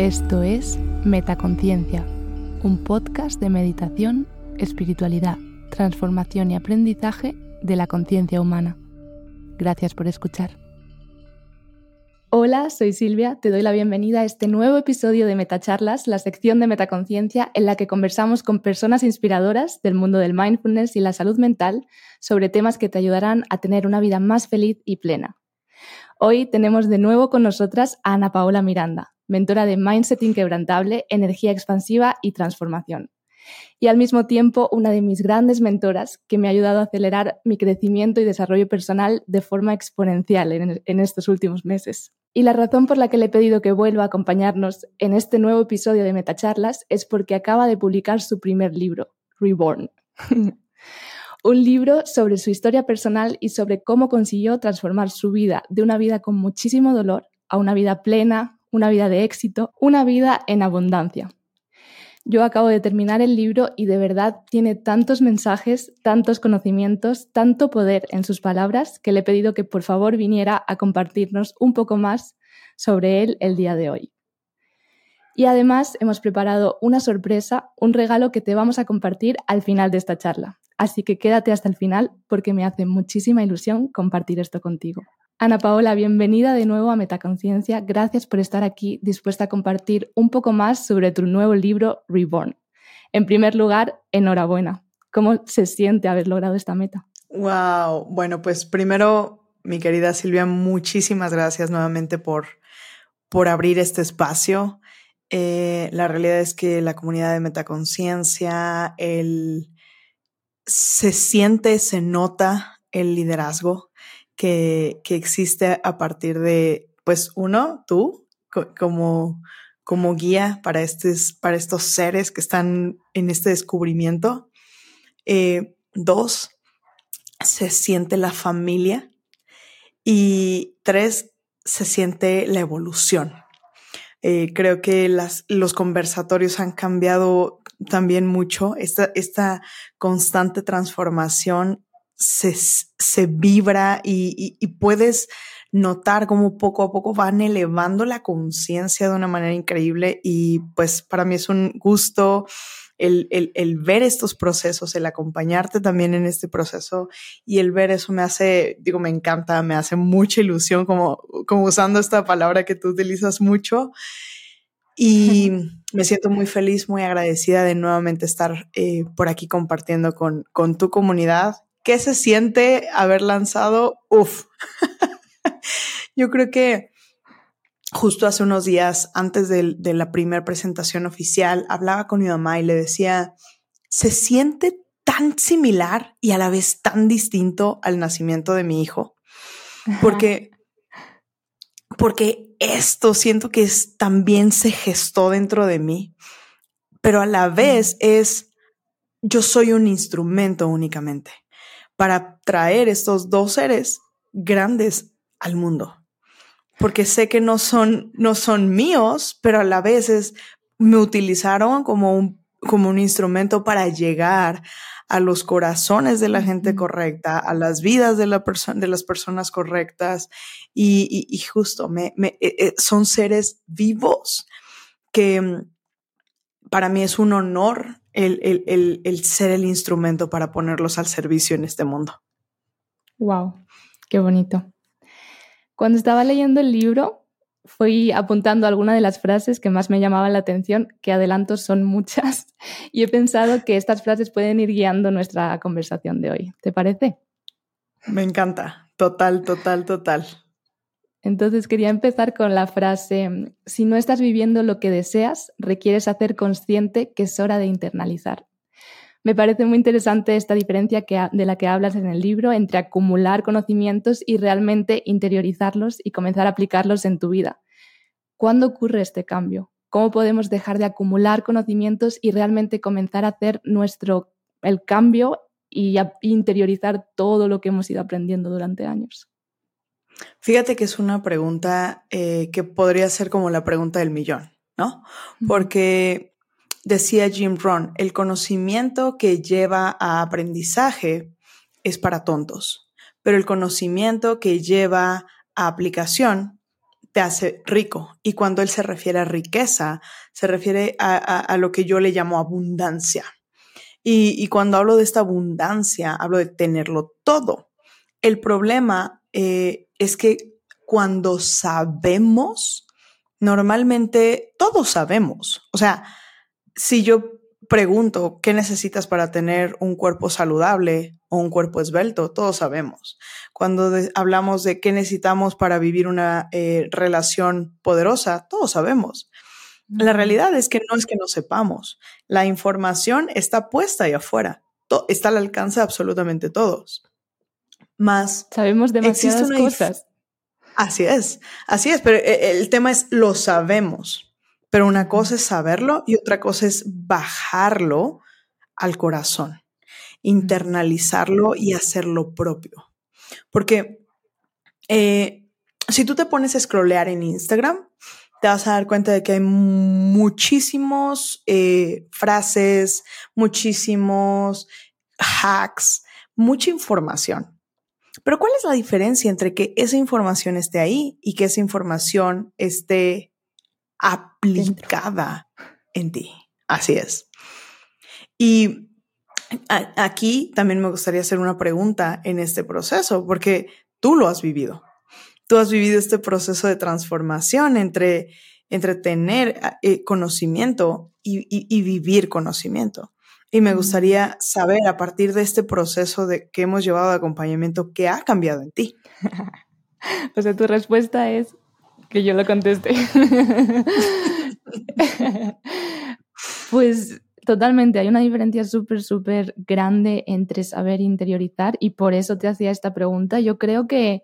Esto es Metaconciencia, un podcast de meditación, espiritualidad, transformación y aprendizaje de la conciencia humana. Gracias por escuchar. Hola, soy Silvia, te doy la bienvenida a este nuevo episodio de Metacharlas, la sección de Metaconciencia en la que conversamos con personas inspiradoras del mundo del mindfulness y la salud mental sobre temas que te ayudarán a tener una vida más feliz y plena. Hoy tenemos de nuevo con nosotras a Ana Paola Miranda, mentora de Mindset Inquebrantable, Energía Expansiva y Transformación. Y al mismo tiempo una de mis grandes mentoras que me ha ayudado a acelerar mi crecimiento y desarrollo personal de forma exponencial en, estos últimos meses. Y la razón por la que le he pedido que vuelva a acompañarnos en este nuevo episodio de Metacharlas es porque acaba de publicar su primer libro, Reborn. un libro sobre su historia personal y sobre cómo consiguió transformar su vida de una vida con muchísimo dolor a una vida plena, una vida de éxito, una vida en abundancia. Yo acabo de terminar el libro y de verdad tiene tantos mensajes, tantos conocimientos, tanto poder en sus palabras que le he pedido que por favor viniera a compartirnos un poco más sobre él el día de hoy. Y además hemos preparado una sorpresa, un regalo que te vamos a compartir al final de esta charla. Así que quédate hasta el final porque me hace muchísima ilusión compartir esto contigo. Ana Paola, bienvenida de nuevo a Metaconciencia. Gracias por estar aquí dispuesta a compartir un poco más sobre tu nuevo libro Reborn. En primer lugar, enhorabuena. ¿Cómo se siente haber logrado esta meta? Wow, bueno, pues primero, mi querida Silvia, muchísimas gracias nuevamente por, por abrir este espacio. Eh, la realidad es que la comunidad de Metaconciencia, se siente, se nota el liderazgo que, existe a partir de, pues uno, tú como, como guía para, estos, para estos seres que están en este descubrimiento. Eh, dos, se siente la familia. Y tres, se siente la evolución. Eh, creo que las, los conversatorios han cambiado también mucho. Esta, esta constante transformación se, vibra y, puedes notar cómo poco a poco van elevando la conciencia de una manera increíble y pues para mí es un gusto el, ver estos procesos, el acompañarte también en este proceso y el ver eso me hace, digo, me encanta, me hace mucha ilusión como, como usando esta palabra que tú utilizas mucho. Y me siento muy feliz, muy agradecida de nuevamente estar eh, por aquí compartiendo con, con tu comunidad ¿Qué se siente haber lanzado? Uf. Yo creo que justo hace unos días, antes de, la primera presentación oficial, hablaba con mi mamá y le decía, se siente tan similar y a la vez tan distinto al nacimiento de mi hijo. Porque, porque esto siento que es, también se gestó dentro de mí, pero a la vez es, yo soy un instrumento únicamente para traer estos dos seres grandes al mundo. Porque sé que no son, no son míos, pero a la vez me utilizaron como un, como un instrumento para llegar a los corazones de la gente correcta, a las vidas de, la de las personas correctas. Y, justo, me, me, eh, eh, son seres vivos que mm, para mí es un honor el, ser el instrumento para ponerlos al servicio en este mundo. Wow, qué bonito. Cuando estaba leyendo el libro, fui apuntando algunas de las frases que más me llamaban la atención, que adelanto son muchas, y he pensado que estas frases pueden ir guiando nuestra conversación de hoy. ¿Te parece? Me encanta, total, total, total. Entonces quería empezar con la frase, si no estás viviendo lo que deseas, requieres hacer consciente que es hora de internalizar. Me parece muy interesante esta diferencia que, de la que hablas en el libro entre acumular conocimientos y realmente interiorizarlos y comenzar a aplicarlos en tu vida. ¿Cuándo ocurre este cambio? ¿Cómo podemos dejar de acumular conocimientos y realmente comenzar a hacer nuestro el cambio y interiorizar todo lo que hemos ido aprendiendo durante años? Fíjate que es una pregunta eh, que podría ser como la pregunta del millón, ¿no? Porque decía Jim Rohn, el conocimiento que lleva a aprendizaje es para tontos, pero el conocimiento que lleva a aplicación te hace rico. Y cuando él se refiere a riqueza, se refiere a, lo que yo le llamo abundancia. Y, cuando hablo de esta abundancia, hablo de tenerlo todo. El problema eh, es que cuando sabemos, normalmente todos sabemos. O sea, si yo pregunto qué necesitas para tener un cuerpo saludable o un cuerpo esbelto, todos sabemos. Cuando hablamos de qué necesitamos para vivir una eh, relación poderosa, todos sabemos. La realidad es que no es que no sepamos. La información está puesta ahí afuera. está al alcance de absolutamente todos. Más. Sabemos demasiadas cosas. Así es, así es, pero eh, el tema es lo sabemos. Pero una cosa es saberlo y otra cosa es bajarlo al corazón, internalizarlo y hacerlo propio. Porque eh, si tú te pones a scrollear en Instagram, te vas a dar cuenta de que hay muchísimos eh, frases, muchísimos hacks, mucha información. Pero ¿cuál es la diferencia entre que esa información esté ahí y que esa información esté aplicada en ti? Así es. Y aquí también me gustaría hacer una pregunta en este proceso, porque tú lo has vivido. Tú has vivido este proceso de transformación entre, entre tener eh, conocimiento y vivir conocimiento. Y me gustaría saber a partir de este proceso de que hemos llevado de acompañamiento, ¿qué ha cambiado en ti? o sea, tu respuesta es que yo lo conteste. pues totalmente, hay una diferencia súper, súper grande entre saber interiorizar y por eso te hacía esta pregunta. Yo creo que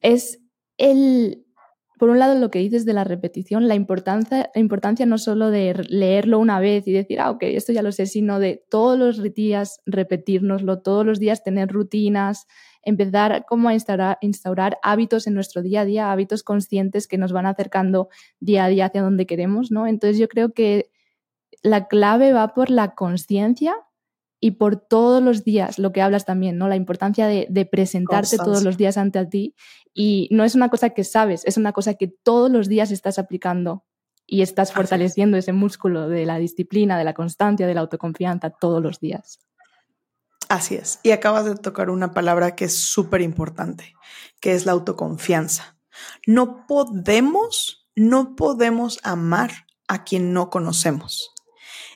es el, por un lado, lo que dices de la repetición, la importancia, la importancia no solo de leerlo una vez y decir, ah, ok, esto ya lo sé, sino de todos los días repetírnoslo, todos los días tener rutinas, empezar como a instaurar, instaurar hábitos en nuestro día a día, hábitos conscientes que nos van acercando día a día hacia donde queremos, ¿no? Entonces yo creo que la clave va por la conciencia y por todos los días, lo que hablas también, ¿no? La importancia de, presentarte todos los días ante a ti. Y no es una cosa que sabes, es una cosa que todos los días estás aplicando y estás fortaleciendo ese músculo de la disciplina, de la constancia, de la autoconfianza todos los días. Así es. Y acabas de tocar una palabra que es súper importante, que es la autoconfianza. No podemos, no podemos amar a quien no conocemos.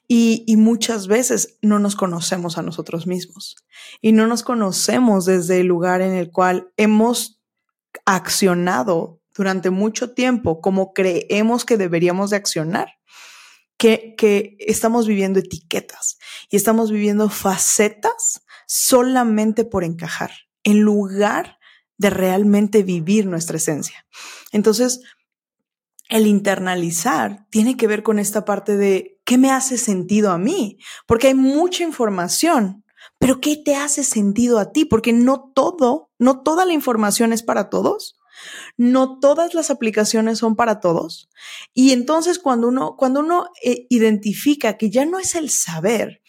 Y, muchas veces no nos conocemos a nosotros mismos y no nos conocemos desde el lugar en el cual hemos accionado durante mucho tiempo como creemos que deberíamos de accionar. Que, que, estamos viviendo etiquetas y estamos viviendo facetas solamente por encajar, en lugar de realmente vivir nuestra esencia. Entonces, el internalizar tiene que ver con esta parte de qué me hace sentido a mí, porque hay mucha información, pero ¿qué te hace sentido a ti? Porque no todo, no toda la información es para todos. No todas las aplicaciones son para todos. Y entonces cuando uno, cuando uno eh, identifica que ya no es el saber,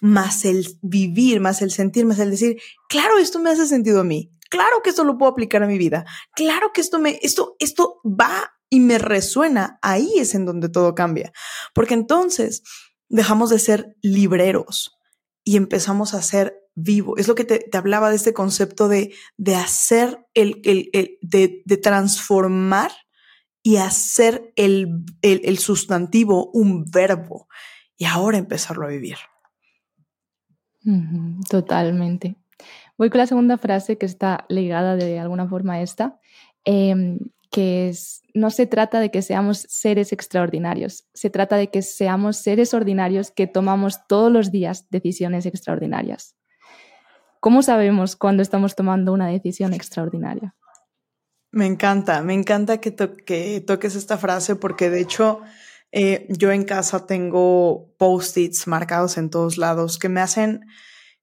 más el vivir, más el sentir, más el decir, claro, esto me hace sentido a mí. Claro que esto lo puedo aplicar a mi vida. Claro que esto me, esto, esto va y me resuena, ahí es en donde todo cambia. Porque entonces dejamos de ser libreros y empezamos a ser vivo. Es lo que te, hablaba de este concepto de, de hacer el, el, de, de, transformar y hacer el, el sustantivo un verbo y ahora empezarlo a vivir. Totalmente. Voy con la segunda frase que está ligada de alguna forma a esta, Em, que es, no se trata de que seamos seres extraordinarios, se trata de que seamos seres ordinarios que tomamos todos los días decisiones extraordinarias. ¿Cómo sabemos cuando estamos tomando una decisión extraordinaria? Me encanta, me encanta que, toques esta frase porque de hecho eh, yo en casa tengo post-its marcados en todos lados que me hacen,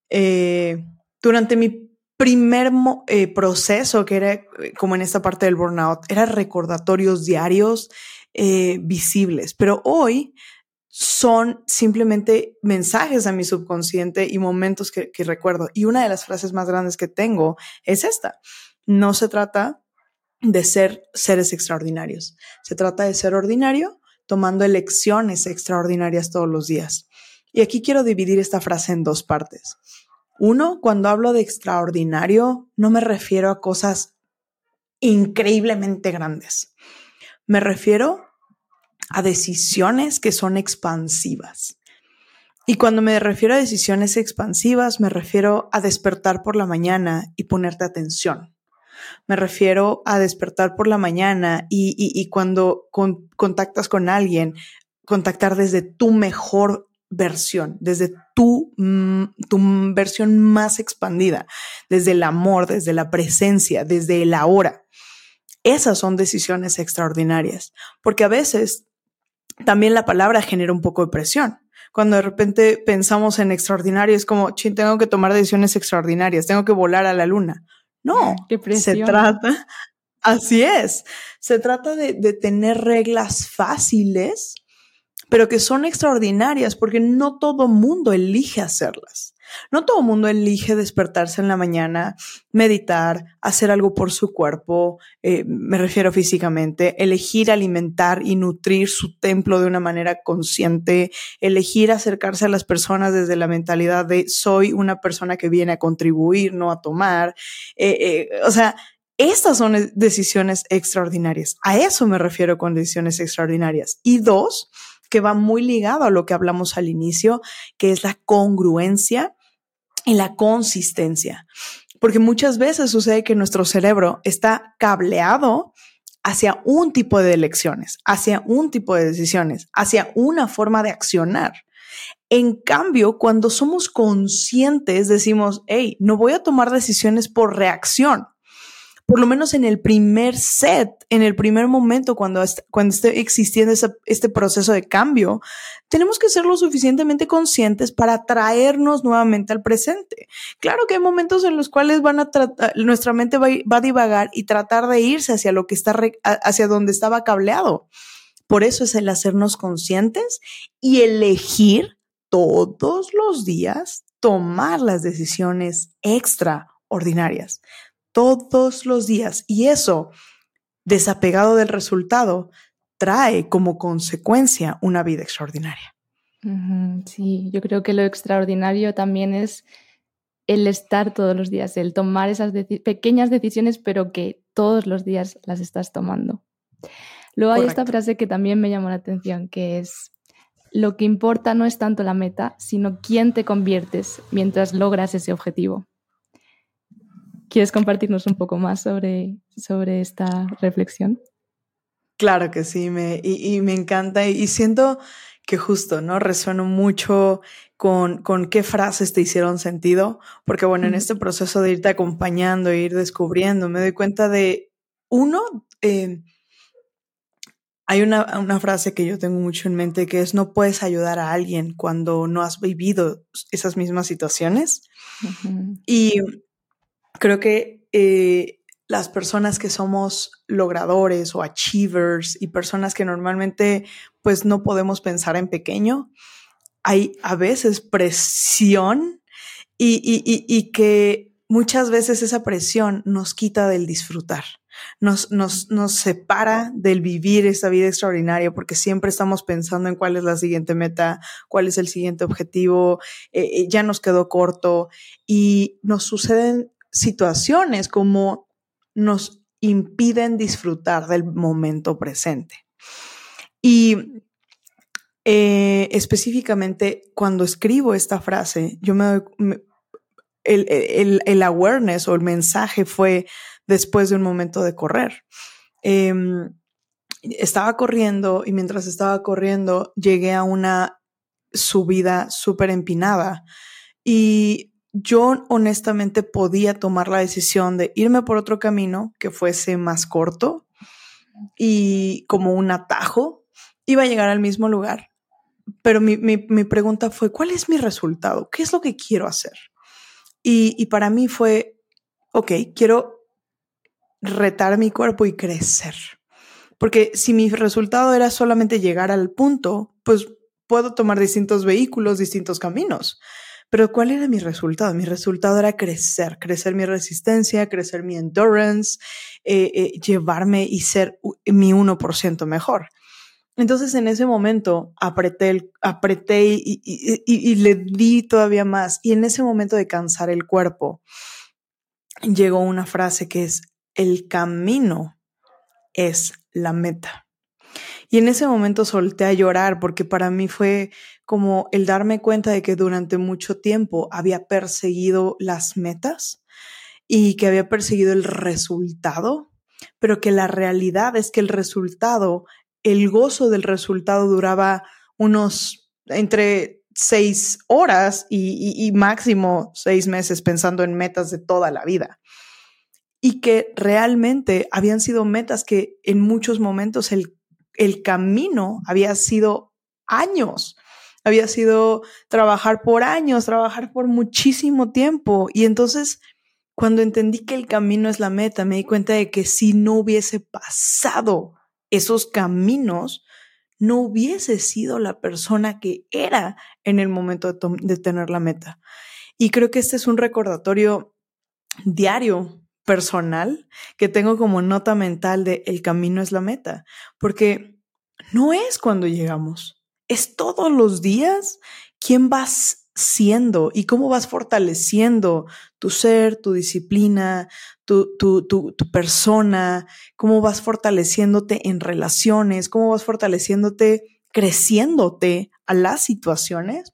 eh, durante mi primer eh, proceso, que era como en esta parte del burnout, eran recordatorios diarios visibles, pero hoy son simplemente mensajes a mi subconsciente y momentos que, recuerdo. Y una de las frases más grandes que tengo es esta. No se trata de ser seres extraordinarios. Se trata de ser ordinario tomando elecciones extraordinarias todos los días. Y aquí quiero dividir esta frase en dos partes. Uno, cuando hablo de extraordinario, no me refiero a cosas increíblemente grandes. Me refiero a decisiones que son expansivas. Y cuando me refiero a decisiones expansivas, me refiero a despertar por la mañana y ponerte atención. Me refiero a despertar por la mañana y, cuando contactas con alguien, contactar desde tu mejor versión, desde tu, mm, tu versión más expandida, desde el amor, desde la presencia, desde el ahora. Esas son decisiones extraordinarias, porque a veces también la palabra genera un poco de presión. Cuando de repente pensamos en extraordinario, es como, chin, tengo que tomar decisiones extraordinarias, tengo que volar a la luna. No, se trata, así es, se trata de, de tener reglas fáciles, pero que son extraordinarias porque no todo mundo elige hacerlas. No todo mundo elige despertarse en la mañana, meditar, hacer algo por su cuerpo, eh, me refiero físicamente, elegir alimentar y nutrir su templo de una manera consciente, elegir acercarse a las personas desde la mentalidad de soy una persona que viene a contribuir, no a tomar. Eh, eh, o sea, estas son decisiones extraordinarias. A eso me refiero con decisiones extraordinarias. Y dos, que va muy ligado a lo que hablamos al inicio, que es la congruencia y la consistencia. Porque muchas veces sucede que nuestro cerebro está cableado hacia un tipo de elecciones, hacia un tipo de decisiones, hacia una forma de accionar. En cambio, cuando somos conscientes, decimos, hey, no voy a tomar decisiones por reacción, por lo menos en el primer set, en el primer momento cuando, cuando esté existiendo este proceso de cambio, tenemos que ser lo suficientemente conscientes para traernos nuevamente al presente. Claro que hay momentos en los cuales van a nuestra mente va, va, a divagar y tratar de irse hacia lo que está, hacia donde estaba cableado. Por eso es el hacernos conscientes y elegir todos los días tomar las decisiones extraordinarias todos los días. Y eso, desapegado del resultado, trae como consecuencia una vida extraordinaria. Sí, yo creo que lo extraordinario también es el estar todos los días, el tomar esas pequeñas decisiones, pero que todos los días las estás tomando. Luego hay esta frase que también me llamó la atención, que es, lo que importa no es tanto la meta, sino quién te conviertes mientras logras ese objetivo. ¿Quieres compartirnos un poco más sobre, sobre esta reflexión? Claro que sí, me, y, me encanta y, siento que justo, ¿no? Resueno mucho con, con qué frases te hicieron sentido, porque bueno, en este proceso de irte acompañando e ir descubriendo, me doy cuenta de, uno, eh, hay una, una, frase que yo tengo mucho en mente que es no puedes ayudar a alguien cuando no has vivido esas mismas situaciones. Y creo que eh, las personas que somos logradores o achievers y personas que normalmente pues no podemos pensar en pequeño, hay a veces presión y, y, y, que muchas veces esa presión nos quita del disfrutar. Nos, nos, nos, separa del vivir esa vida extraordinaria porque siempre estamos pensando en cuál es la siguiente meta, cuál es el siguiente objetivo, eh, eh, ya nos quedó corto y nos suceden situaciones como nos impiden disfrutar del momento presente. Y eh, específicamente cuando escribo esta frase, yo me, el, el, awareness o el mensaje fue después de un momento de correr. Em, estaba corriendo y mientras estaba corriendo llegué a una subida súper empinada y yo honestamente podía tomar la decisión de irme por otro camino que fuese más corto y como un atajo, iba a llegar al mismo lugar. Pero mi, pregunta fue, ¿cuál es mi resultado? ¿Qué es lo que quiero hacer? Y, y para mí fue, ok, quiero retar mi cuerpo y crecer. Porque si mi resultado era solamente llegar al punto, pues puedo tomar distintos vehículos, distintos caminos. Pero ¿cuál era mi resultado? Mi resultado era crecer, crecer mi resistencia, crecer mi endurance, eh, eh, llevarme y ser mi 1% mejor. Entonces en ese momento apreté, apreté y, y, le di todavía más. Y en ese momento de cansar el cuerpo, llegó una frase que es, el camino es la meta. Y en ese momento solté a llorar porque para mí fue como el darme cuenta de que durante mucho tiempo había perseguido las metas y que había perseguido el resultado, pero que la realidad es que el resultado, el gozo del resultado duraba unos entre seis horas y, máximo seis meses pensando en metas de toda la vida. Y que realmente habían sido metas que en muchos momentos el el camino había sido años, había sido trabajar por años, trabajar por muchísimo tiempo. Y entonces, cuando entendí que el camino es la meta, me di cuenta de que si no hubiese pasado esos caminos, no hubiese sido la persona que era en el momento de, tener la meta. Y creo que este es un recordatorio diario personal que tengo como nota mental de el camino es la meta, porque no es cuando llegamos, es todos los días quién vas siendo y cómo vas fortaleciendo tu ser, tu disciplina, tu, persona, cómo vas fortaleciéndote en relaciones, cómo vas fortaleciéndote, creciéndote a las situaciones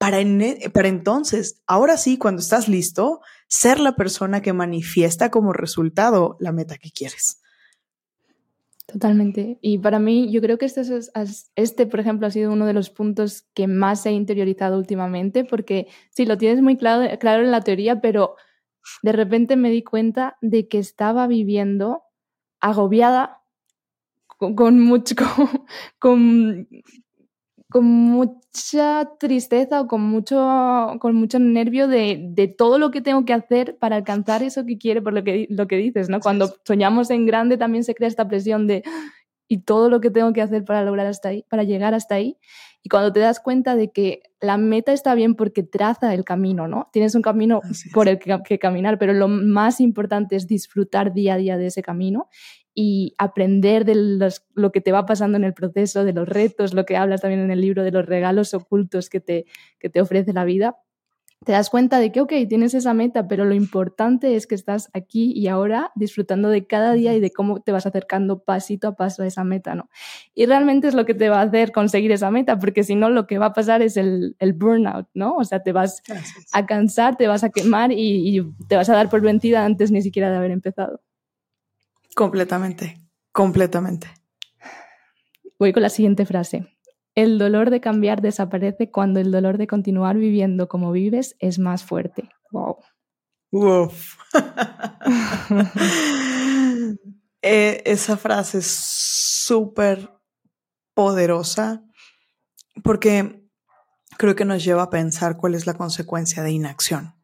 para entonces, ahora sí, cuando estás listo, ser la persona que manifiesta como resultado la meta que quieres. Totalmente. Y para mí, yo creo que este, es, por ejemplo, ha sido uno de los puntos que más he interiorizado últimamente, porque sí, lo tienes muy claro, claro en la teoría, pero de repente me di cuenta de que estaba viviendo agobiada con, mucho, con, con mucha tristeza o con mucho, con mucho nervio de, de, todo lo que tengo que hacer para alcanzar eso que quiere, por lo que, lo que dices, ¿no? Cuando soñamos en grande también se crea esta presión de y todo lo que tengo que hacer para lograr hasta ahí, para llegar hasta ahí. Y cuando te das cuenta de que la meta está bien porque traza el camino, ¿no? Tienes un camino por el que, que, caminar, pero lo más importante es disfrutar día a día de ese camino y aprender de lo que te va pasando en el proceso, de los retos, lo que hablas también en el libro, de los regalos ocultos que te, que te ofrece la vida, te das cuenta de que, ok, tienes esa meta, pero lo importante es que estás aquí y ahora disfrutando de cada día y de cómo te vas acercando pasito a paso a esa meta, ¿no? Y realmente es lo que te va a hacer conseguir esa meta, porque si no, lo que va a pasar es el, el burnout, ¿no? O sea, te vas a cansar, te vas a quemar y, y te vas a dar por vencida antes ni siquiera de haber empezado. Completamente, completamente. Voy con la siguiente frase. El dolor de cambiar desaparece cuando el dolor de continuar viviendo como vives es más fuerte. Wow. Eh, esa frase es súper poderosa porque creo que nos lleva a pensar cuál es la consecuencia de inacción.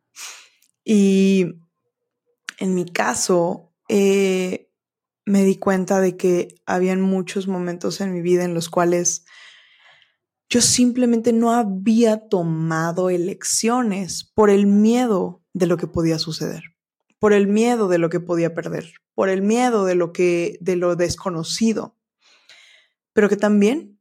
Y en mi caso, eh, me di cuenta de que habían muchos momentos en mi vida en los cuales yo simplemente no había tomado elecciones por el miedo de lo que podía suceder, por el miedo de lo que podía perder, por el miedo de lo que de lo desconocido. Pero que también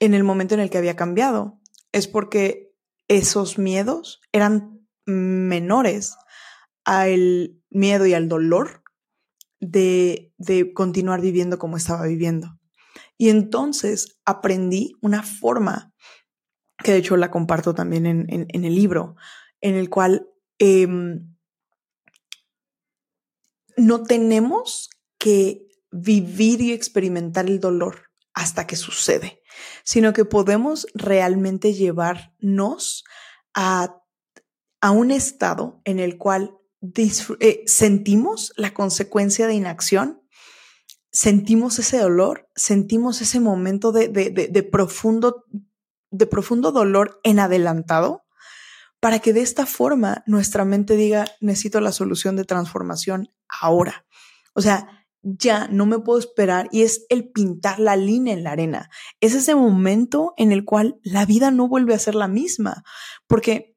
en el momento en el que había cambiado es porque esos miedos eran menores al miedo y al dolor de, continuar viviendo como estaba viviendo. Y entonces aprendí una forma, que de hecho la comparto también en, el libro, en el cual em, no tenemos que vivir y experimentar el dolor hasta que sucede, sino que podemos realmente llevarnos a, a un estado en el cual eh, sentimos la consecuencia de inacción, sentimos ese dolor, sentimos ese momento de, de, profundo, de profundo dolor en adelantado, para que de esta forma nuestra mente diga, necesito la solución de transformación ahora. O sea, ya no me puedo esperar y es el pintar la línea en la arena. Es ese momento en el cual la vida no vuelve a ser la misma, porque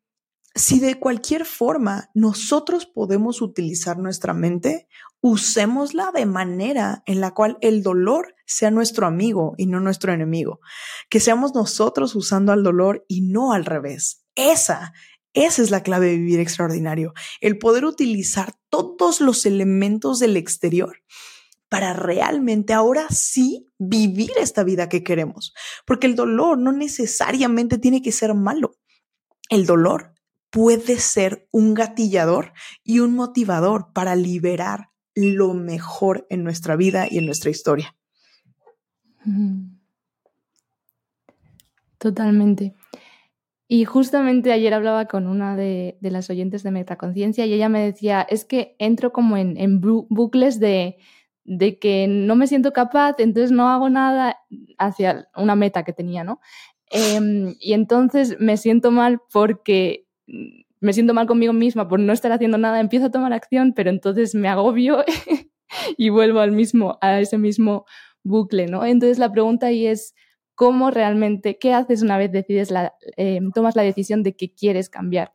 si de cualquier forma nosotros podemos utilizar nuestra mente, usémosla de manera en la cual el dolor sea nuestro amigo y no nuestro enemigo. Que seamos nosotros usando al dolor y no al revés. Esa, esa es la clave de vivir extraordinario. El poder utilizar todos los elementos del exterior para realmente ahora sí vivir esta vida que queremos. Porque el dolor no necesariamente tiene que ser malo. El dolor puede ser un gatillador y un motivador para liberar lo mejor en nuestra vida y en nuestra historia. Totalmente. Y justamente ayer hablaba con una de, las oyentes de Metaconciencia y ella me decía, es que entro como en, bucles de, de, que no me siento capaz, entonces no hago nada hacia una meta que tenía, ¿no? Em, y entonces me siento mal porque me siento mal conmigo misma por no estar haciendo nada, empiezo a tomar acción, pero entonces me agobio y vuelvo al mismo, a ese mismo bucle, ¿no? Entonces la pregunta ahí es, ¿cómo realmente, qué haces una vez decides la, eh, tomas la decisión de que quieres cambiar?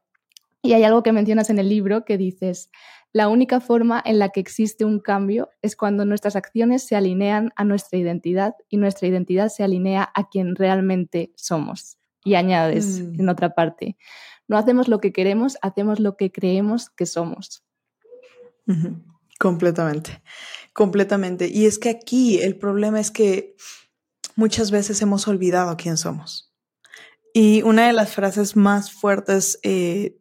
Y hay algo que mencionas en el libro que dices, la única forma en la que existe un cambio es cuando nuestras acciones se alinean a nuestra identidad y nuestra identidad se alinea a quien realmente somos. Y añades mm. en otra parte, no hacemos lo que queremos, hacemos lo que creemos que somos. Completamente, completamente. Y es que aquí el problema es que muchas veces hemos olvidado quién somos. Y una de las frases más fuertes eh,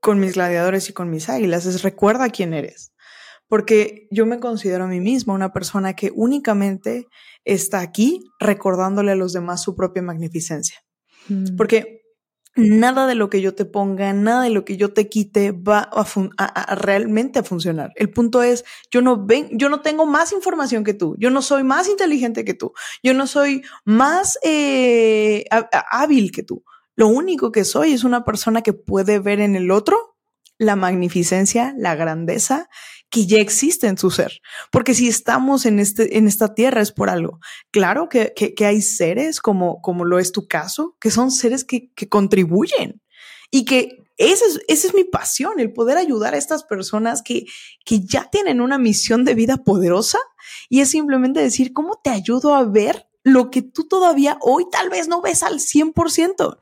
con mis gladiadores y con mis águilas es recuerda quién eres. Porque yo me considero a mí misma una persona que únicamente está aquí recordándole a los demás su propia magnificencia. Mm. Porque nada de lo que yo te ponga, nada de lo que yo te quite va a, realmente a funcionar. El punto es, yo no ven, yo no tengo más información que tú, yo no soy más inteligente que tú, yo no soy más eh, hábil que tú. Lo único que soy es una persona que puede ver en el otro la magnificencia, la grandeza que ya existe en su ser. Porque si estamos en, este, en esta tierra es por algo. Claro que, que, hay seres como, como lo es tu caso, que son seres que, que contribuyen y que esa es, esa es mi pasión, el poder ayudar a estas personas que, que ya tienen una misión de vida poderosa y es simplemente decir, ¿cómo te ayudo a ver lo que tú todavía hoy tal vez no ves al 100%.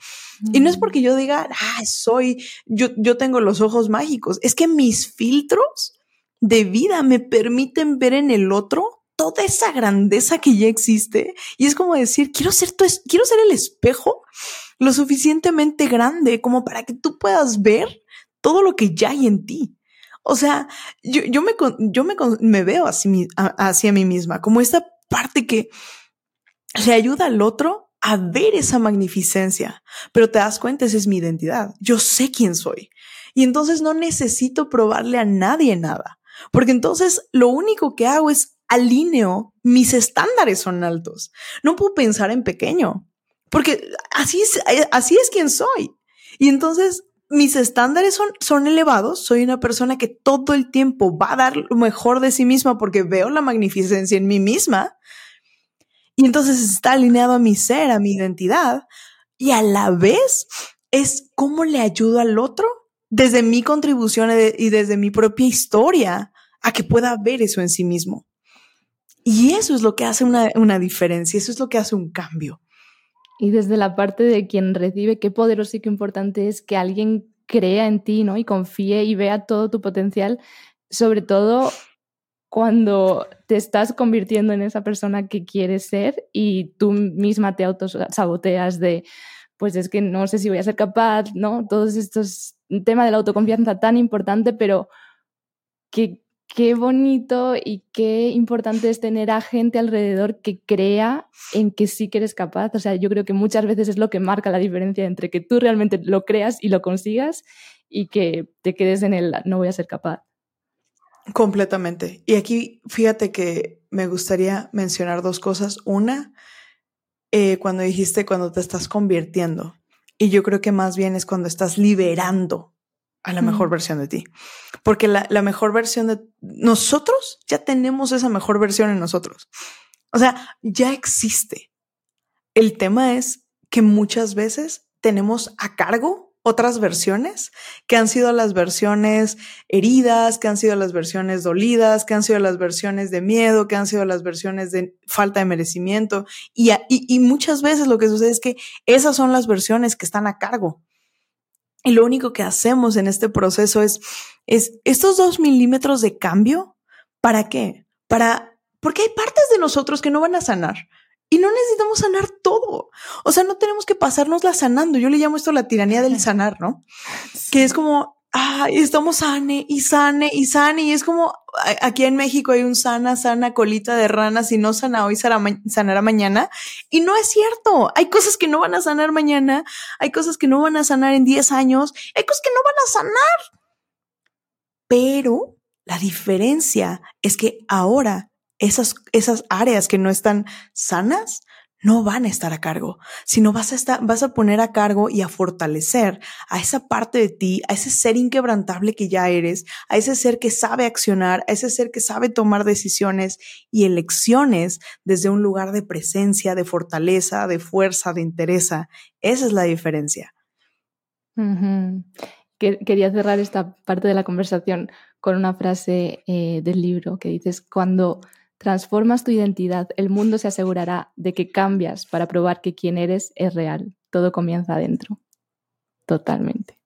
Y no es porque yo diga, ah, soy, yo, yo tengo los ojos mágicos, es que mis filtros de vida me permiten ver en el otro toda esa grandeza que ya existe. Y es como decir, quiero ser, quiero ser el espejo lo suficientemente grande como para que tú puedas ver todo lo que ya hay en ti. O sea, yo, yo, me, yo me, veo así, hacia mí misma, como esta parte que le ayuda al otro a ver esa magnificencia. Pero te das cuenta, esa es mi identidad. Yo sé quién soy. Y entonces no necesito probarle a nadie nada. Porque entonces lo único que hago es alineo, mis estándares son altos. No puedo pensar en pequeño, porque así es, así es quien soy. Y entonces mis estándares son, son elevados, soy una persona que todo el tiempo va a dar lo mejor de sí misma porque veo la magnificencia en mí misma. Y entonces está alineado a mi ser, a mi identidad. Y a la vez es cómo le ayudo al otro desde mi contribución y desde mi propia historia a que pueda ver eso en sí mismo. Y eso es lo que hace una, una diferencia, eso es lo que hace un cambio. Y desde la parte de quien recibe, qué poderoso y qué importante es que alguien crea en ti, ¿no? Y confíe y vea todo tu potencial, sobre todo cuando te estás convirtiendo en esa persona que quieres ser y tú misma te autosaboteas de, pues es que no sé si voy a ser capaz, ¿no? Todos estos, un tema de la autoconfianza tan importante, pero que, qué bonito y qué importante es tener a gente alrededor que crea en que sí que eres capaz. O sea, yo creo que muchas veces es lo que marca la diferencia entre que tú realmente lo creas y lo consigas y que te quedes en el no voy a ser capaz. Completamente. Y aquí fíjate que me gustaría mencionar dos cosas. Una, eh, cuando dijiste cuando te estás convirtiendo. Y yo creo que más bien es cuando estás liberando a la mejor versión de ti. Porque la, la, mejor versión de nosotros ya tenemos esa mejor versión en nosotros. O sea, ya existe. El tema es que muchas veces tenemos a cargo otras versiones, que han sido las versiones heridas, que han sido las versiones dolidas, que han sido las versiones de miedo, que han sido las versiones de falta de merecimiento. Y, y, muchas veces lo que sucede es que esas son las versiones que están a cargo. Y lo único que hacemos en este proceso es, es estos dos milímetros de cambio. ¿Para qué? Para, porque hay partes de nosotros que no van a sanar. Y no necesitamos sanar todo. O sea, no tenemos que pasárnosla sanando. Yo le llamo esto la tiranía del sanar, ¿no? Que es como, ay, estamos sane y sane y sane. Y es como, aquí en México hay un sana, sana colita de rana. Si no sana hoy, sanará mañana. Y no es cierto. Hay cosas que no van a sanar mañana. Hay cosas que no van a sanar en 10 años. Hay cosas que no van a sanar. Pero la diferencia es que ahora esas, esas áreas que no están sanas no van a estar a cargo, sino vas a estar, vas a poner a cargo y a fortalecer a esa parte de ti, a ese ser inquebrantable que ya eres, a ese ser que sabe accionar, a ese ser que sabe tomar decisiones y elecciones desde un lugar de presencia, de fortaleza, de fuerza, de interés. Esa es la diferencia. Quería cerrar esta parte de la conversación con una frase eh, del libro que dices, cuando transformas tu identidad, el mundo se asegurará de que cambias para probar que quien eres es real. Todo comienza adentro. Totalmente.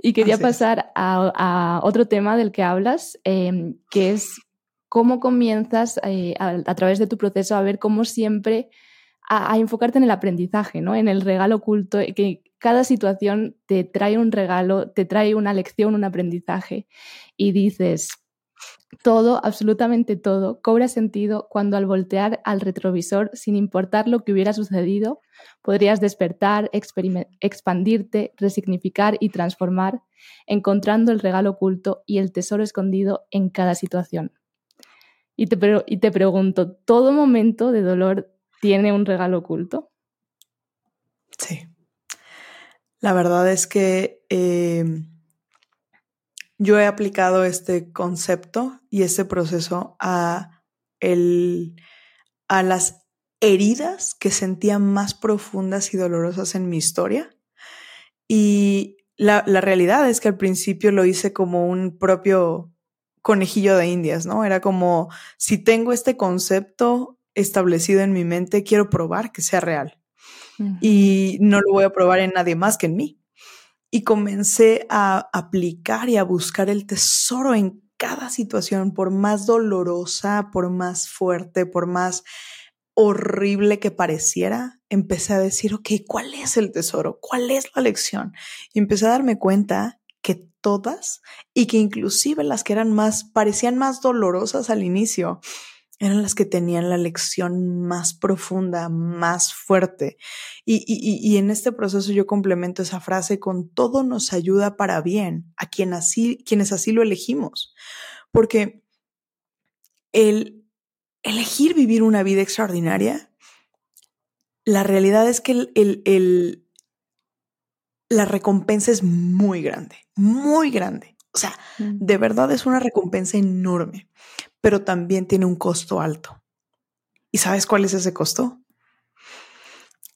Y quería pasar a, otro tema del que hablas, em, que es cómo comienzas eh, a, través de tu proceso a ver cómo siempre a, enfocarte en el aprendizaje, ¿no? en el regalo oculto, que cada situación te trae un regalo, te trae una lección, un aprendizaje. Y dices, todo, absolutamente todo, cobra sentido cuando al voltear al retrovisor, sin importar lo que hubiera sucedido, podrías despertar, expandirte, resignificar y transformar, encontrando el regalo oculto y el tesoro escondido en cada situación. Y te, y te pregunto, ¿todo momento de dolor tiene un regalo oculto? Sí. La verdad es que... Eh, yo he aplicado este concepto y este proceso a, el, a las heridas que sentía más profundas y dolorosas en mi historia. Y la, la, realidad es que al principio lo hice como un propio conejillo de indias, ¿no? Era como, si tengo este concepto establecido en mi mente, quiero probar que sea real. Y no lo voy a probar en nadie más que en mí y comencé a aplicar y a buscar el tesoro en cada situación, por más dolorosa, por más fuerte, por más horrible que pareciera, empecé a decir, ok, ¿cuál es el tesoro? ¿Cuál es la lección? Y empecé a darme cuenta que todas y que inclusive las que eran más, parecían más dolorosas al inicio, eran las que tenían la lección más profunda, más fuerte. Y, en este proceso yo complemento esa frase con todo nos ayuda para bien a quien así, quienes así lo elegimos. Porque el elegir vivir una vida extraordinaria, la realidad es que el, la recompensa es muy grande, muy grande. O sea, mm. de verdad es una recompensa enorme pero también tiene un costo alto. ¿Y sabes cuál es ese costo?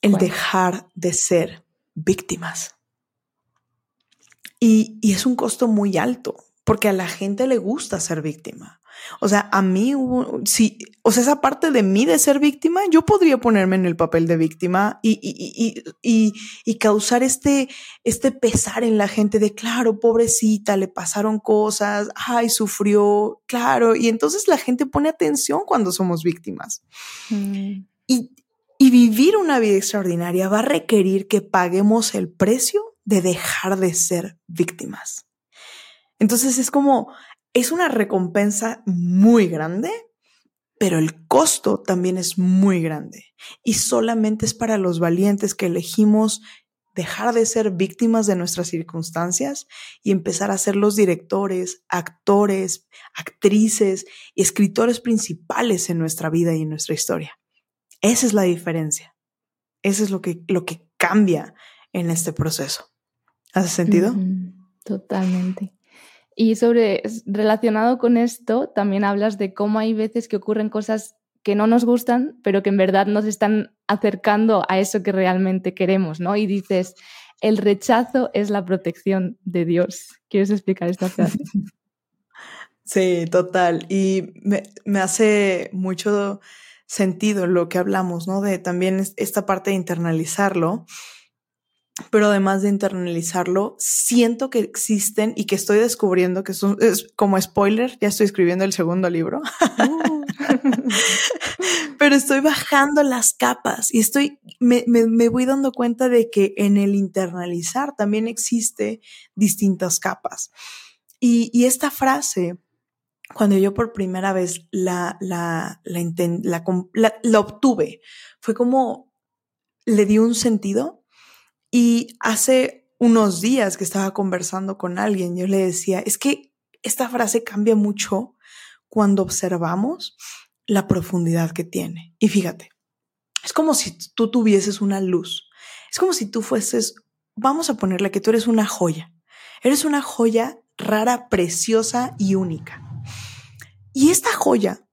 El dejar de ser víctimas. Y, y, es un costo muy alto, porque a la gente le gusta ser víctima. O sea, a mí hubo, sí, o sea, esa parte de mí de ser víctima, yo podría ponerme en el papel de víctima y, y, y, y, causar este, este pesar en la gente de, claro, pobrecita, le pasaron cosas, ay, sufrió, claro. Y entonces la gente pone atención cuando somos víctimas. Mm. Y, y vivir una vida extraordinaria va a requerir que paguemos el precio de dejar de ser víctimas. Entonces es como es una recompensa muy grande, pero el costo también es muy grande. Y solamente es para los valientes que elegimos dejar de ser víctimas de nuestras circunstancias y empezar a ser los directores, actores, actrices y escritores principales en nuestra vida y en nuestra historia. Esa es la diferencia. Eso es lo que, lo que cambia en este proceso. ¿Hace sentido? totalmente. Y sobre relacionado con esto, también hablas de cómo hay veces que ocurren cosas que no nos gustan, pero que en verdad nos están acercando a eso que realmente queremos, ¿no? Y dices, el rechazo es la protección de Dios. ¿Quieres explicar esta frase? Sí, total. Y me, me hace mucho sentido lo que hablamos, ¿no? De también esta parte de internalizarlo pero además de internalizarlo, siento que existen y que estoy descubriendo que son, es como spoiler, ya estoy escribiendo el segundo libro, uh. pero estoy bajando las capas y estoy, me, me, voy dando cuenta de que en el internalizar también existe distintas capas. Y, y esta frase, cuando yo por primera vez la, la, la, la, la obtuve, fue como le di un sentido y hace unos días que estaba conversando con alguien, yo le decía, es que esta frase cambia mucho cuando observamos la profundidad que tiene. Y fíjate, es como si tú tuvieses una luz. Es como si tú fueses, vamos a ponerle que tú eres una joya. Eres una joya rara, preciosa y única. Y esta joya,